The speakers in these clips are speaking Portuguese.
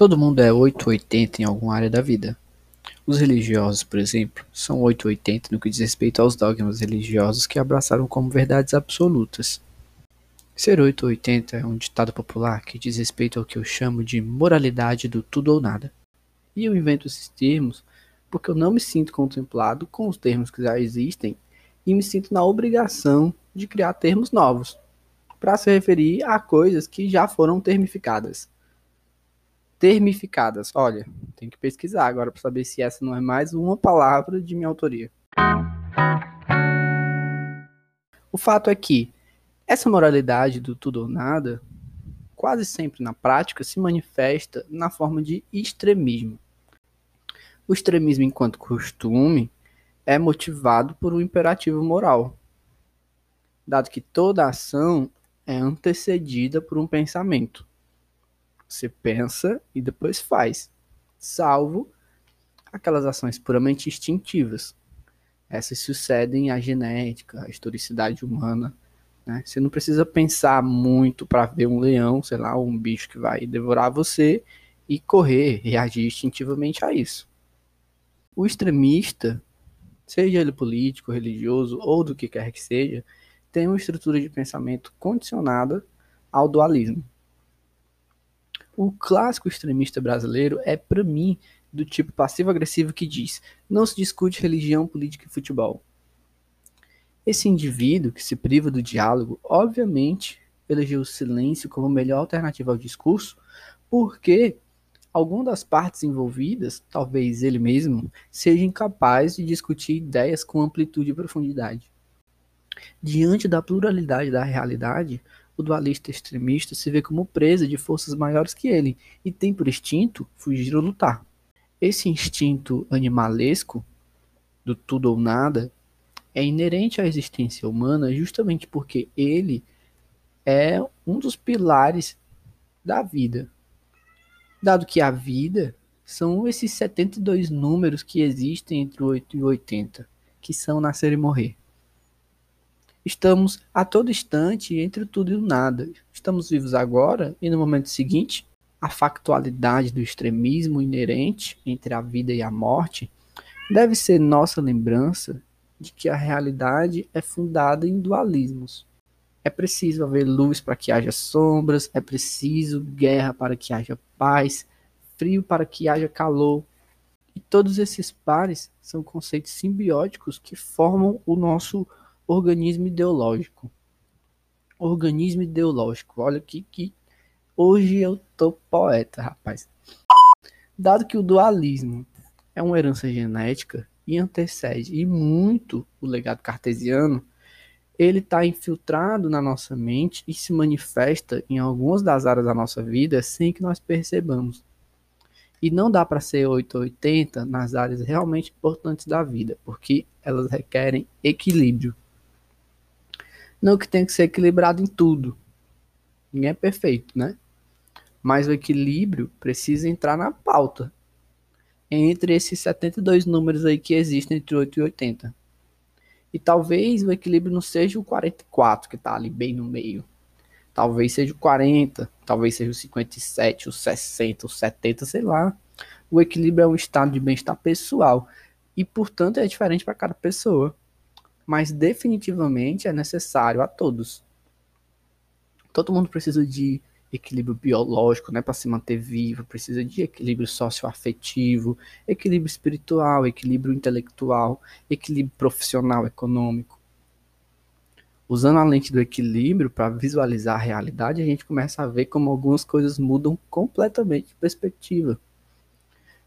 Todo mundo é 880 em alguma área da vida. Os religiosos, por exemplo, são 880 no que diz respeito aos dogmas religiosos que abraçaram como verdades absolutas. Ser 880 é um ditado popular que diz respeito ao que eu chamo de moralidade do tudo ou nada. E eu invento esses termos porque eu não me sinto contemplado com os termos que já existem e me sinto na obrigação de criar termos novos para se referir a coisas que já foram termificadas. Termificadas, olha, tem que pesquisar agora para saber se essa não é mais uma palavra de minha autoria. O fato é que essa moralidade do tudo ou nada, quase sempre na prática, se manifesta na forma de extremismo. O extremismo, enquanto costume, é motivado por um imperativo moral, dado que toda ação é antecedida por um pensamento. Você pensa e depois faz, salvo aquelas ações puramente instintivas. Essas sucedem à genética, à historicidade humana. Né? Você não precisa pensar muito para ver um leão, sei lá, um bicho que vai devorar você e correr, reagir instintivamente a isso. O extremista, seja ele político, religioso ou do que quer que seja, tem uma estrutura de pensamento condicionada ao dualismo. O clássico extremista brasileiro é, para mim, do tipo passivo-agressivo que diz: não se discute religião, política e futebol. Esse indivíduo que se priva do diálogo, obviamente, elegeu o silêncio como melhor alternativa ao discurso, porque alguma das partes envolvidas, talvez ele mesmo, seja incapaz de discutir ideias com amplitude e profundidade. Diante da pluralidade da realidade, o dualista extremista se vê como presa de forças maiores que ele e tem por instinto fugir ou lutar. Esse instinto animalesco, do tudo ou nada, é inerente à existência humana justamente porque ele é um dos pilares da vida. Dado que a vida são esses 72 números que existem entre 8 e 80, que são nascer e morrer. Estamos a todo instante entre tudo e o nada. Estamos vivos agora e no momento seguinte, a factualidade do extremismo inerente entre a vida e a morte deve ser nossa lembrança de que a realidade é fundada em dualismos. É preciso haver luz para que haja sombras, é preciso guerra para que haja paz, frio para que haja calor. E todos esses pares são conceitos simbióticos que formam o nosso organismo ideológico. Organismo ideológico. Olha que, que hoje eu tô poeta, rapaz. Dado que o dualismo é uma herança genética e antecede e muito o legado cartesiano, ele está infiltrado na nossa mente e se manifesta em algumas das áreas da nossa vida sem que nós percebamos. E não dá para ser 880 nas áreas realmente importantes da vida, porque elas requerem equilíbrio. Não que tem que ser equilibrado em tudo. Ninguém é perfeito, né? Mas o equilíbrio precisa entrar na pauta. Entre esses 72 números aí que existem entre 8 e 80. E talvez o equilíbrio não seja o 44, que está ali bem no meio. Talvez seja o 40, talvez seja o 57, o 60, o 70, sei lá. O equilíbrio é um estado de bem-estar pessoal. E, portanto, é diferente para cada pessoa mas definitivamente é necessário a todos. Todo mundo precisa de equilíbrio biológico, né, para se manter vivo, precisa de equilíbrio socioafetivo, equilíbrio espiritual, equilíbrio intelectual, equilíbrio profissional, econômico. Usando a lente do equilíbrio para visualizar a realidade, a gente começa a ver como algumas coisas mudam completamente de perspectiva.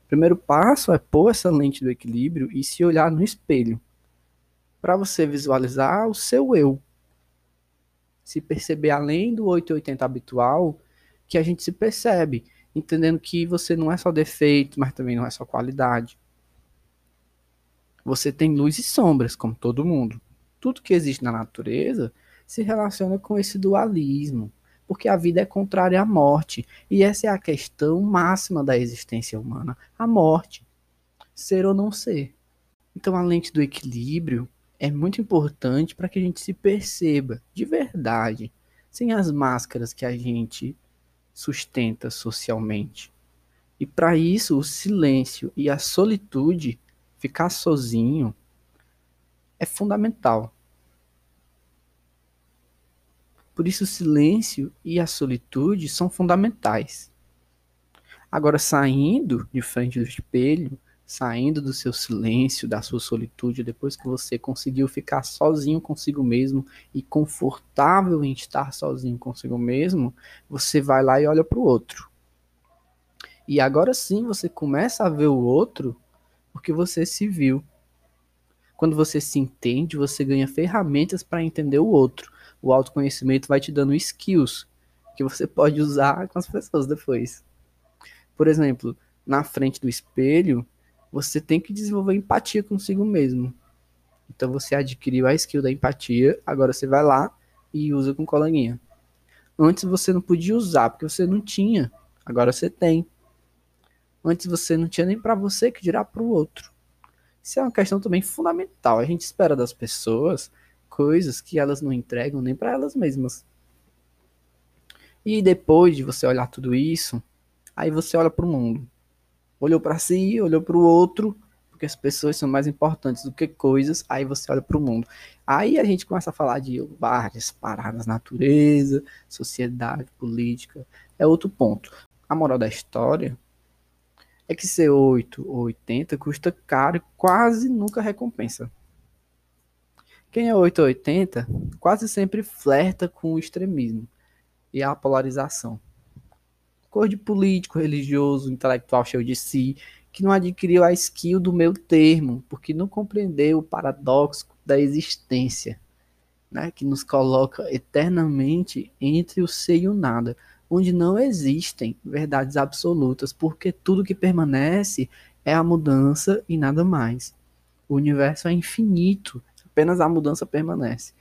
O primeiro passo é pôr essa lente do equilíbrio e se olhar no espelho para você visualizar o seu eu. Se perceber além do 880 habitual, que a gente se percebe, entendendo que você não é só defeito, mas também não é só qualidade. Você tem luz e sombras, como todo mundo. Tudo que existe na natureza se relaciona com esse dualismo, porque a vida é contrária à morte, e essa é a questão máxima da existência humana, a morte, ser ou não ser. Então, a lente do equilíbrio é muito importante para que a gente se perceba de verdade, sem as máscaras que a gente sustenta socialmente. E para isso, o silêncio e a solitude, ficar sozinho, é fundamental. Por isso, o silêncio e a solitude são fundamentais. Agora, saindo de frente do espelho, saindo do seu silêncio, da sua solitude, depois que você conseguiu ficar sozinho consigo mesmo e confortável em estar sozinho consigo mesmo, você vai lá e olha para o outro. E agora sim você começa a ver o outro porque você se viu. Quando você se entende, você ganha ferramentas para entender o outro. O autoconhecimento vai te dando skills que você pode usar com as pessoas depois. Por exemplo, na frente do espelho, você tem que desenvolver empatia consigo mesmo. Então você adquiriu a skill da empatia, agora você vai lá e usa com coleguinha. Antes você não podia usar porque você não tinha, agora você tem. Antes você não tinha nem para você que dirá para o outro. Isso é uma questão também fundamental. A gente espera das pessoas coisas que elas não entregam nem para elas mesmas. E depois de você olhar tudo isso, Aí você olha para o mundo. Olhou para si, olhou para o outro, porque as pessoas são mais importantes do que coisas. Aí você olha para o mundo. Aí a gente começa a falar de várias paradas, natureza, sociedade, política. É outro ponto. A moral da história é que ser 8 ou 80 custa caro e quase nunca recompensa. Quem é 8 ou 80 quase sempre flerta com o extremismo e a polarização cor de político, religioso, intelectual cheio de si, que não adquiriu a skill do meu termo, porque não compreendeu o paradoxo da existência, né, que nos coloca eternamente entre o ser e o nada, onde não existem verdades absolutas, porque tudo que permanece é a mudança e nada mais. O universo é infinito, apenas a mudança permanece.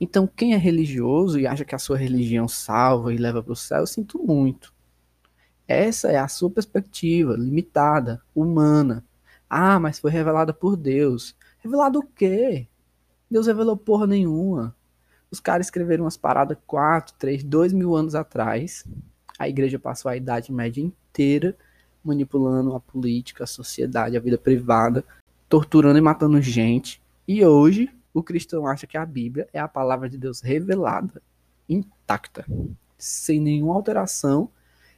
Então, quem é religioso e acha que a sua religião salva e leva para o céu, eu sinto muito. Essa é a sua perspectiva, limitada, humana. Ah, mas foi revelada por Deus. Revelado o quê? Deus revelou porra nenhuma. Os caras escreveram umas paradas 4, 3, 2 mil anos atrás. A igreja passou a idade média inteira manipulando a política, a sociedade, a vida privada, torturando e matando gente. E hoje o cristão acha que a Bíblia é a palavra de Deus revelada, intacta, sem nenhuma alteração,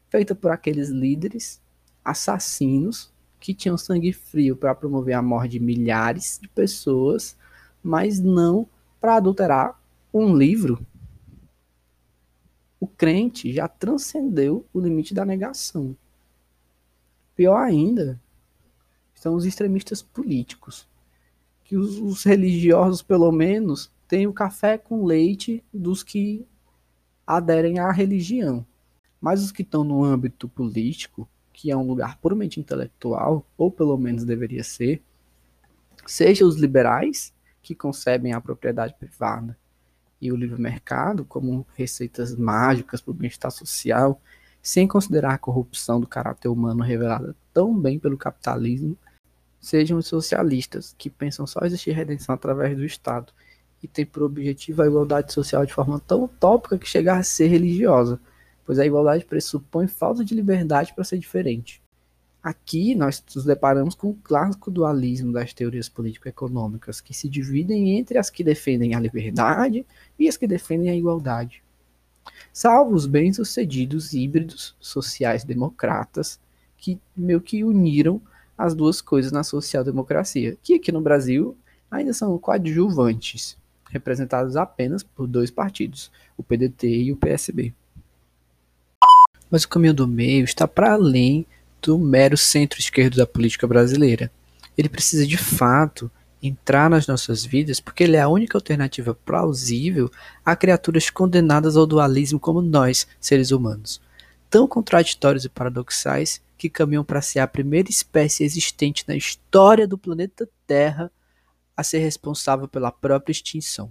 feita por aqueles líderes assassinos que tinham sangue frio para promover a morte de milhares de pessoas, mas não para adulterar um livro. O crente já transcendeu o limite da negação. Pior ainda, são os extremistas políticos que os, os religiosos, pelo menos, têm o café com leite dos que aderem à religião. Mas os que estão no âmbito político, que é um lugar puramente intelectual, ou pelo menos deveria ser, seja os liberais, que concebem a propriedade privada e o livre mercado como receitas mágicas para o bem-estar social, sem considerar a corrupção do caráter humano revelada tão bem pelo capitalismo sejam os socialistas, que pensam só existir redenção através do Estado e têm por objetivo a igualdade social de forma tão utópica que chega a ser religiosa, pois a igualdade pressupõe falta de liberdade para ser diferente. Aqui nós nos deparamos com o clássico dualismo das teorias político-econômicas, que se dividem entre as que defendem a liberdade e as que defendem a igualdade. Salvo os bem-sucedidos híbridos sociais democratas, que meio que uniram as duas coisas na social-democracia, que aqui no Brasil ainda são coadjuvantes, representados apenas por dois partidos, o PDT e o PSB. Mas o caminho do meio está para além do mero centro-esquerdo da política brasileira. Ele precisa de fato entrar nas nossas vidas porque ele é a única alternativa plausível a criaturas condenadas ao dualismo como nós, seres humanos, tão contraditórios e paradoxais que caminham para ser a primeira espécie existente na história do planeta Terra a ser responsável pela própria extinção.